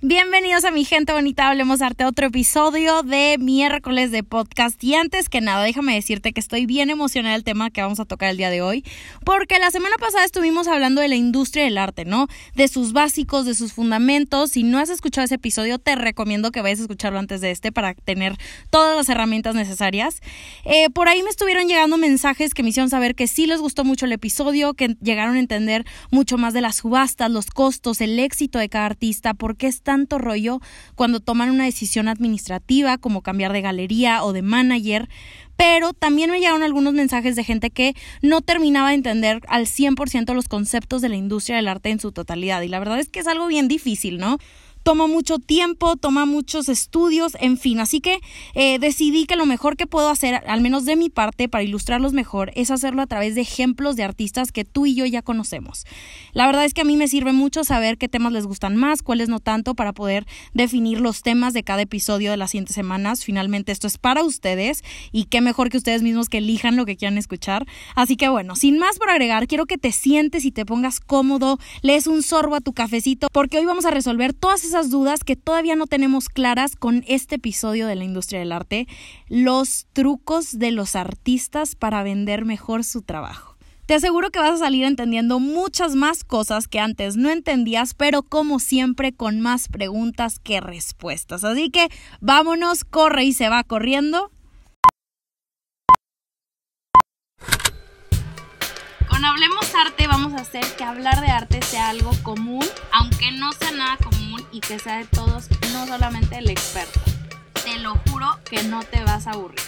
Bienvenidos a mi gente bonita, hablemos arte, otro episodio de miércoles de podcast. Y antes que nada, déjame decirte que estoy bien emocionada del tema que vamos a tocar el día de hoy, porque la semana pasada estuvimos hablando de la industria del arte, ¿no? De sus básicos, de sus fundamentos. Si no has escuchado ese episodio, te recomiendo que vayas a escucharlo antes de este para tener todas las herramientas necesarias. Eh, por ahí me estuvieron llegando mensajes que me hicieron saber que sí les gustó mucho el episodio, que llegaron a entender mucho más de las subastas, los costos, el éxito de cada artista, por qué está tanto rollo cuando toman una decisión administrativa como cambiar de galería o de manager, pero también me llegaron algunos mensajes de gente que no terminaba de entender al 100% los conceptos de la industria del arte en su totalidad y la verdad es que es algo bien difícil, ¿no? Toma mucho tiempo, toma muchos estudios, en fin. Así que eh, decidí que lo mejor que puedo hacer, al menos de mi parte, para ilustrarlos mejor, es hacerlo a través de ejemplos de artistas que tú y yo ya conocemos. La verdad es que a mí me sirve mucho saber qué temas les gustan más, cuáles no tanto, para poder definir los temas de cada episodio de las siguientes semanas. Finalmente, esto es para ustedes y qué mejor que ustedes mismos que elijan lo que quieran escuchar. Así que bueno, sin más por agregar, quiero que te sientes y te pongas cómodo, lees un sorbo a tu cafecito, porque hoy vamos a resolver todas esas dudas que todavía no tenemos claras con este episodio de la industria del arte, los trucos de los artistas para vender mejor su trabajo. Te aseguro que vas a salir entendiendo muchas más cosas que antes no entendías, pero como siempre con más preguntas que respuestas. Así que vámonos, corre y se va corriendo Con Hablemos Arte vamos a hacer que hablar de arte sea algo común, aunque no sea nada común y que sea de todos, no solamente el experto. Te lo juro que no te vas a aburrir.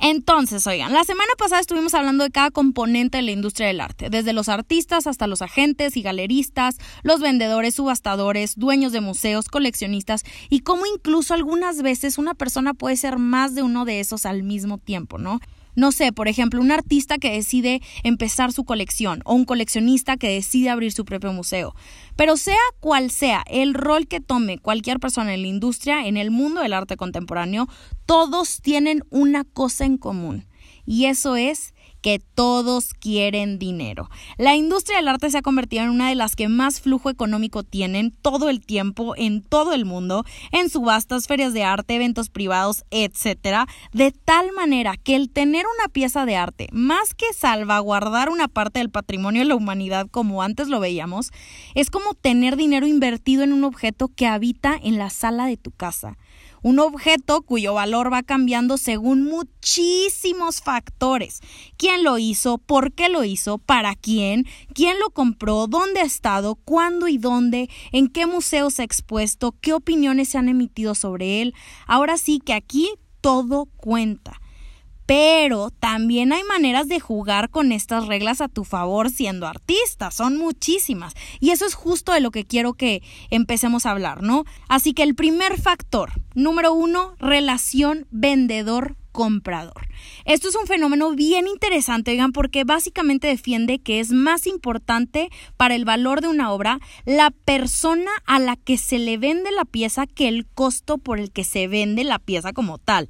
Entonces, oigan, la semana pasada estuvimos hablando de cada componente de la industria del arte, desde los artistas hasta los agentes y galeristas, los vendedores, subastadores, dueños de museos, coleccionistas y cómo incluso algunas veces una persona puede ser más de uno de esos al mismo tiempo, ¿no? No sé, por ejemplo, un artista que decide empezar su colección o un coleccionista que decide abrir su propio museo. Pero sea cual sea el rol que tome cualquier persona en la industria, en el mundo del arte contemporáneo, todos tienen una cosa en común. Y eso es que todos quieren dinero. La industria del arte se ha convertido en una de las que más flujo económico tienen todo el tiempo en todo el mundo, en subastas, ferias de arte, eventos privados, etcétera, de tal manera que el tener una pieza de arte, más que salvaguardar una parte del patrimonio de la humanidad como antes lo veíamos, es como tener dinero invertido en un objeto que habita en la sala de tu casa un objeto cuyo valor va cambiando según muchísimos factores. ¿Quién lo hizo? ¿Por qué lo hizo? ¿Para quién? ¿Quién lo compró? ¿Dónde ha estado? ¿Cuándo y dónde? ¿En qué museo se ha expuesto? ¿Qué opiniones se han emitido sobre él? Ahora sí que aquí todo cuenta. Pero también hay maneras de jugar con estas reglas a tu favor siendo artista, son muchísimas. Y eso es justo de lo que quiero que empecemos a hablar, ¿no? Así que el primer factor, número uno, relación vendedor comprador. Esto es un fenómeno bien interesante, oigan, porque básicamente defiende que es más importante para el valor de una obra la persona a la que se le vende la pieza que el costo por el que se vende la pieza como tal.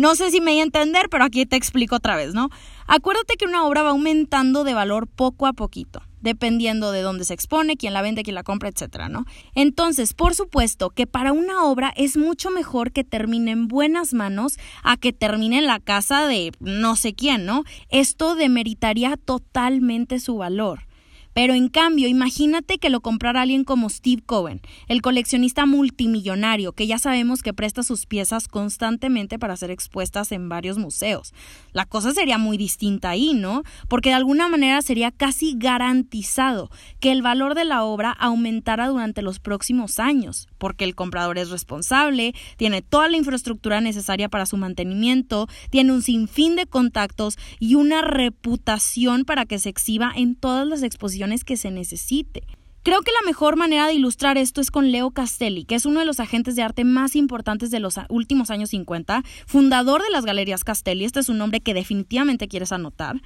No sé si me voy a entender, pero aquí te explico otra vez, ¿no? Acuérdate que una obra va aumentando de valor poco a poquito, dependiendo de dónde se expone, quién la vende, quién la compra, etcétera, ¿no? Entonces, por supuesto que para una obra es mucho mejor que termine en buenas manos a que termine en la casa de no sé quién, ¿no? Esto demeritaría totalmente su valor. Pero en cambio, imagínate que lo comprara alguien como Steve Cohen, el coleccionista multimillonario que ya sabemos que presta sus piezas constantemente para ser expuestas en varios museos. La cosa sería muy distinta ahí, ¿no? Porque de alguna manera sería casi garantizado que el valor de la obra aumentara durante los próximos años, porque el comprador es responsable, tiene toda la infraestructura necesaria para su mantenimiento, tiene un sinfín de contactos y una reputación para que se exhiba en todas las exposiciones que se necesite. Creo que la mejor manera de ilustrar esto es con Leo Castelli, que es uno de los agentes de arte más importantes de los últimos años 50, fundador de las Galerías Castelli, este es un nombre que definitivamente quieres anotar.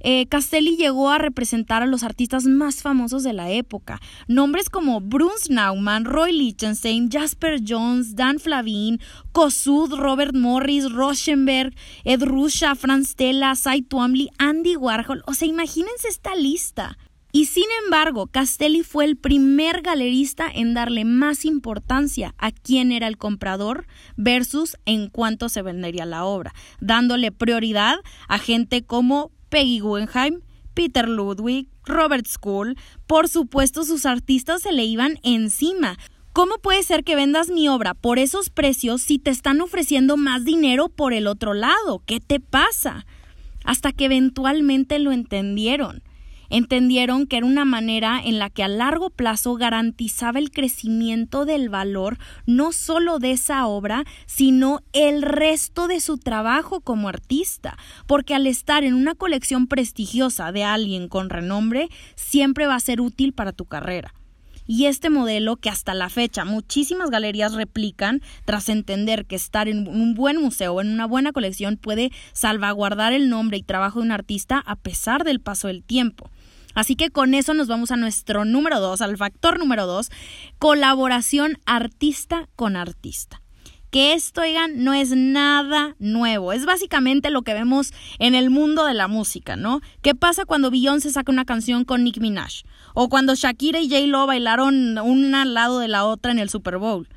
Eh, Castelli llegó a representar a los artistas más famosos de la época. Nombres como Bruce Nauman, Roy Lichtenstein, Jasper Jones, Dan Flavin, Kossuth, Robert Morris, Rauschenberg, Ed Ruscha, Franz Stella, Cy Twombly, Andy Warhol. O sea, imagínense esta lista. Y sin embargo, Castelli fue el primer galerista en darle más importancia a quién era el comprador versus en cuánto se vendería la obra, dándole prioridad a gente como Peggy Guggenheim, Peter Ludwig, Robert School. Por supuesto, sus artistas se le iban encima. ¿Cómo puede ser que vendas mi obra por esos precios si te están ofreciendo más dinero por el otro lado? ¿Qué te pasa? Hasta que eventualmente lo entendieron entendieron que era una manera en la que a largo plazo garantizaba el crecimiento del valor no solo de esa obra, sino el resto de su trabajo como artista, porque al estar en una colección prestigiosa de alguien con renombre, siempre va a ser útil para tu carrera. Y este modelo que hasta la fecha muchísimas galerías replican tras entender que estar en un buen museo en una buena colección puede salvaguardar el nombre y trabajo de un artista a pesar del paso del tiempo. Así que con eso nos vamos a nuestro número dos, al factor número dos, colaboración artista con artista que esto, oigan, no es nada nuevo. Es básicamente lo que vemos en el mundo de la música, ¿no? ¿Qué pasa cuando Beyoncé saca una canción con Nick Minaj? O cuando Shakira y J-Lo bailaron una al lado de la otra en el Super Bowl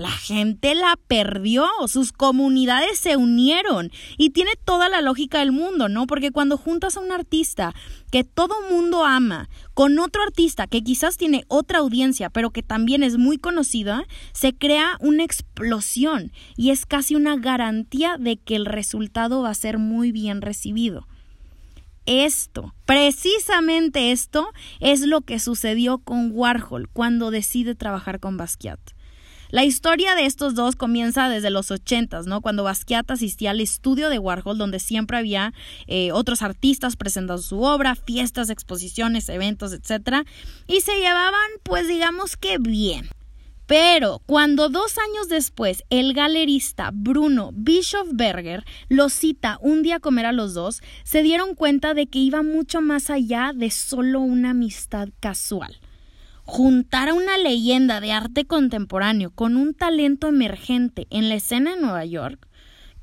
la gente la perdió, sus comunidades se unieron y tiene toda la lógica del mundo, ¿no? Porque cuando juntas a un artista que todo mundo ama con otro artista que quizás tiene otra audiencia, pero que también es muy conocida, se crea una explosión y es casi una garantía de que el resultado va a ser muy bien recibido. Esto, precisamente esto, es lo que sucedió con Warhol cuando decide trabajar con Basquiat. La historia de estos dos comienza desde los ochentas, ¿no? Cuando Basquiat asistía al estudio de Warhol, donde siempre había eh, otros artistas presentando su obra, fiestas, exposiciones, eventos, etc. Y se llevaban, pues digamos que bien. Pero cuando dos años después el galerista Bruno Bischofberger los cita un día a comer a los dos, se dieron cuenta de que iba mucho más allá de solo una amistad casual juntar a una leyenda de arte contemporáneo con un talento emergente en la escena de Nueva York,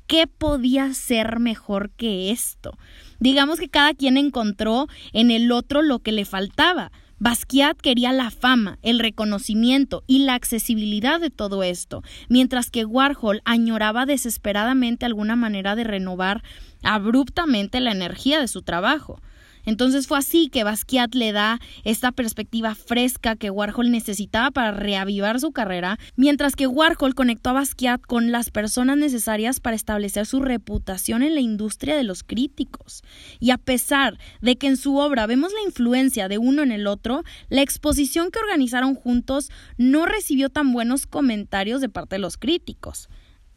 ¿qué podía ser mejor que esto? Digamos que cada quien encontró en el otro lo que le faltaba. Basquiat quería la fama, el reconocimiento y la accesibilidad de todo esto, mientras que Warhol añoraba desesperadamente alguna manera de renovar abruptamente la energía de su trabajo. Entonces fue así que Basquiat le da esta perspectiva fresca que Warhol necesitaba para reavivar su carrera, mientras que Warhol conectó a Basquiat con las personas necesarias para establecer su reputación en la industria de los críticos. Y a pesar de que en su obra vemos la influencia de uno en el otro, la exposición que organizaron juntos no recibió tan buenos comentarios de parte de los críticos.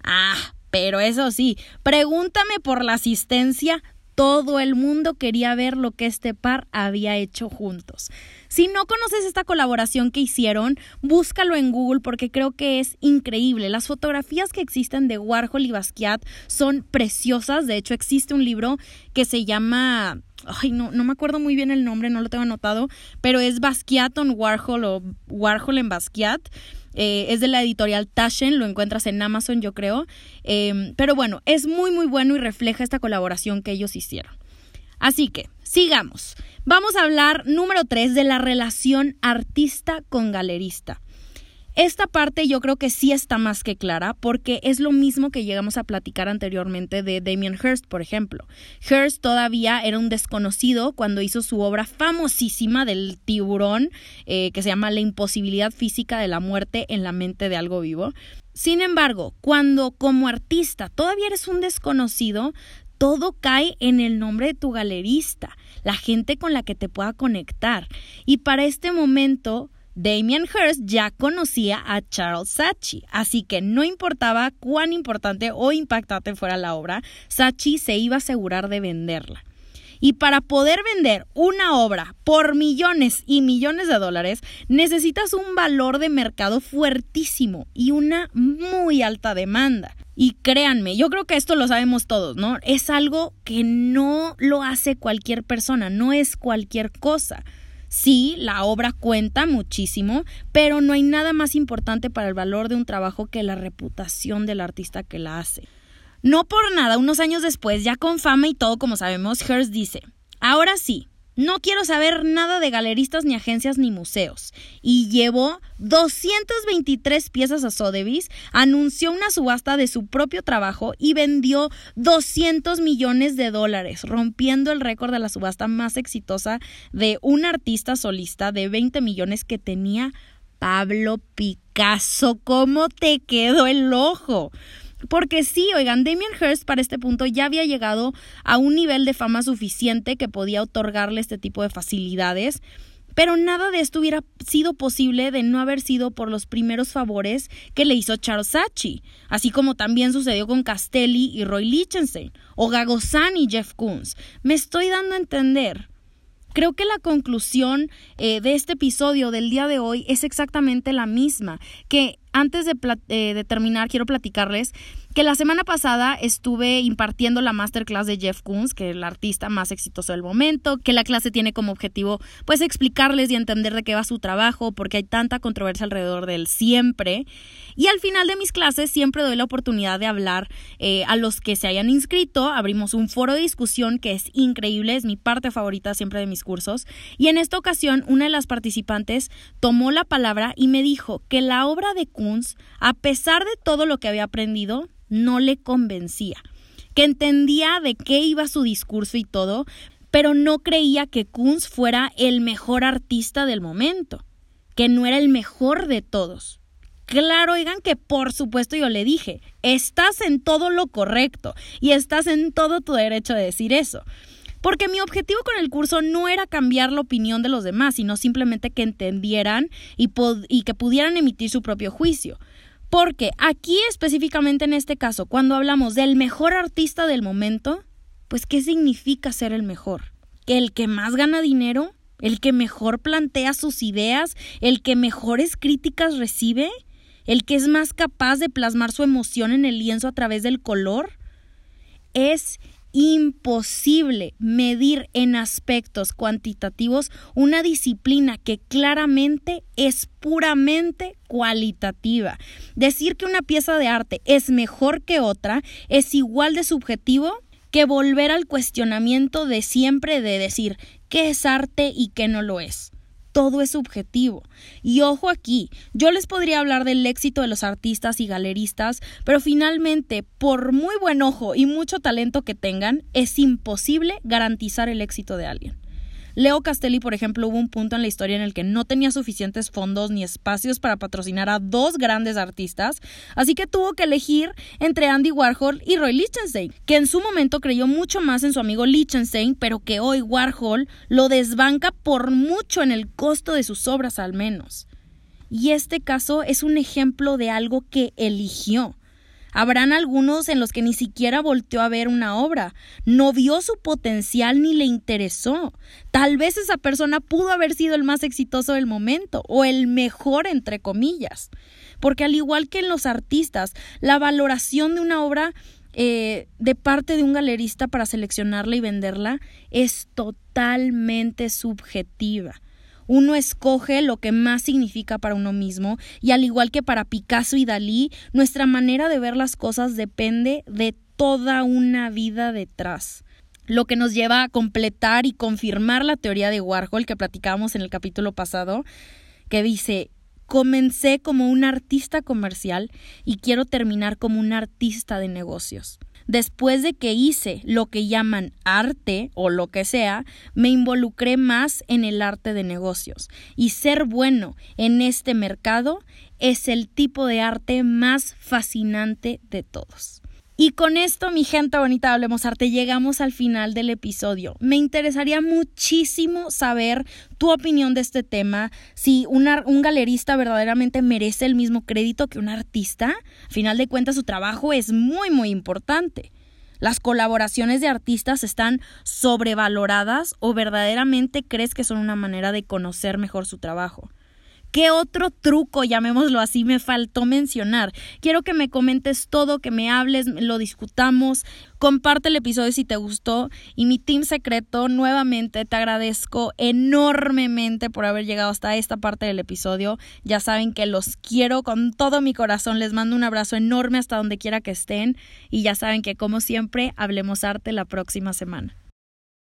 Ah, pero eso sí, pregúntame por la asistencia todo el mundo quería ver lo que este par había hecho juntos. Si no conoces esta colaboración que hicieron, búscalo en Google porque creo que es increíble. Las fotografías que existen de Warhol y Basquiat son preciosas. De hecho, existe un libro que se llama ay, no, no me acuerdo muy bien el nombre, no lo tengo anotado, pero es Basquiat on Warhol o Warhol en Basquiat. Eh, es de la editorial Taschen, lo encuentras en Amazon, yo creo. Em, pero bueno, es muy, muy bueno y refleja esta colaboración que ellos hicieron. Así que, sigamos. Vamos a hablar, número 3, de la relación artista con galerista. Esta parte yo creo que sí está más que clara porque es lo mismo que llegamos a platicar anteriormente de Damien Hirst, por ejemplo. Hirst todavía era un desconocido cuando hizo su obra famosísima del tiburón eh, que se llama La imposibilidad física de la muerte en la mente de algo vivo. Sin embargo, cuando como artista todavía eres un desconocido, todo cae en el nombre de tu galerista, la gente con la que te pueda conectar. Y para este momento Damien Hirst ya conocía a Charles Saatchi, así que no importaba cuán importante o impactante fuera la obra, Saatchi se iba a asegurar de venderla. Y para poder vender una obra por millones y millones de dólares, necesitas un valor de mercado fuertísimo y una muy alta demanda. Y créanme, yo creo que esto lo sabemos todos, ¿no? Es algo que no lo hace cualquier persona, no es cualquier cosa. Sí, la obra cuenta muchísimo, pero no hay nada más importante para el valor de un trabajo que la reputación del artista que la hace. No por nada, unos años después, ya con fama y todo como sabemos, Hearst dice, ahora sí, no quiero saber nada de galeristas ni agencias ni museos. Y llevó 223 piezas a Sotheby's, anunció una subasta de su propio trabajo y vendió 200 millones de dólares, rompiendo el récord de la subasta más exitosa de un artista solista de 20 millones que tenía Pablo Picasso. ¿Cómo te quedó el ojo? Porque sí, oigan, Damien Hirst para este punto ya había llegado a un nivel de fama suficiente que podía otorgarle este tipo de facilidades. Pero nada de esto hubiera sido posible de no haber sido por los primeros favores que le hizo Charles Sachi, así como también sucedió con Castelli y Roy Lichtenstein, o Gagosan y Jeff Koons. Me estoy dando a entender. Creo que la conclusión eh, de este episodio del día de hoy es exactamente la misma, que antes eh, de, terminar, quiero platicarles que la semana pasada estuve impartiendo la masterclass de Jeff Koons, que es el artista más exitoso del momento, que la clase tiene como objetivo pues explicarles y entender de qué va su trabajo, porque hay tanta controversia alrededor de él siempre. Y al final de mis clases siempre doy la oportunidad de hablar eh, a los que se hayan inscrito, abrimos un foro de discusión que es increíble, es mi parte favorita siempre de mis cursos, y en esta ocasión una de las participantes tomó la palabra y me dijo que la obra de a pesar de todo lo que había aprendido, no le convencía, que entendía de qué iba su discurso y todo, pero no creía que Kunz fuera el mejor artista del momento, que no era el mejor de todos. Claro, oigan que por supuesto yo le dije, estás en todo lo correcto y estás en todo tu derecho de decir eso. Porque mi objetivo con el curso no era cambiar la opinión de los demás, sino simplemente que entendieran y, que pudieran emitir su propio juicio. Porque aquí específicamente en este caso, cuando hablamos del mejor artista del momento, pues ¿qué significa ser el mejor? ¿Que el que más gana dinero? ¿El que mejor plantea sus ideas? ¿El que mejores críticas recibe? ¿El que es más capaz de plasmar su emoción en el lienzo a través del color? Es imposible medir en aspectos cuantitativos una disciplina que claramente es puramente cualitativa. Decir que una pieza de arte es mejor que otra es igual de subjetivo que volver al cuestionamiento de siempre de decir qué es arte y qué no lo es todo es subjetivo. Y ojo aquí, yo les podría hablar del éxito de los artistas y galeristas, pero finalmente, por muy buen ojo y mucho talento que tengan, es imposible garantizar el éxito de alguien. Leo Castelli, por ejemplo, hubo un punto en la historia en el que no tenía suficientes fondos ni espacios para patrocinar a dos grandes artistas, así que tuvo que elegir entre Andy Warhol y Roy Lichtenstein, que en su momento creyó mucho más en su amigo Lichtenstein, pero que hoy Warhol lo desbanca por mucho en el costo de sus obras al menos. Y este caso es un ejemplo de algo que eligió. Habrán algunos en los que ni siquiera volteó a ver una obra, no vio su potencial ni le interesó. Tal vez esa persona pudo haber sido el más exitoso del momento o el mejor entre comillas. Porque al igual que en los artistas, la valoración de una obra eh, de parte de un galerista para seleccionarla y venderla es totalmente subjetiva. Uno escoge lo que más significa para uno mismo y al igual que para Picasso y Dalí, nuestra manera de ver las cosas depende de toda una vida detrás lo que nos lleva a completar y confirmar la teoría de Warhol que platicábamos en el capítulo pasado, que dice, comencé como un artista comercial y quiero terminar como un artista de negocios. Después de que hice lo que llaman arte o lo que sea, me involucré más en el arte de negocios. Y ser bueno en este mercado es el tipo de arte más fascinante de todos. Y con esto, mi gente bonita, hablemos arte, llegamos al final del episodio. Me interesaría muchísimo saber tu opinión de este tema, si un galerista verdaderamente merece el mismo crédito que un artista. Al final de cuentas, su trabajo es muy, muy importante. ¿Las colaboraciones de artistas están sobrevaloradas o verdaderamente crees que son una manera de conocer mejor su trabajo? ¿Qué otro truco, llamémoslo así, me faltó mencionar? Quiero que me comentes todo, que me hables, lo discutamos. Comparte el episodio si te gustó. Y mi team secreto, nuevamente te agradezco enormemente por haber llegado hasta esta parte del episodio. Ya saben que los quiero con todo mi corazón. Les mando un abrazo enorme hasta donde quiera que estén. Y ya saben que, como siempre, hablemos arte la próxima semana.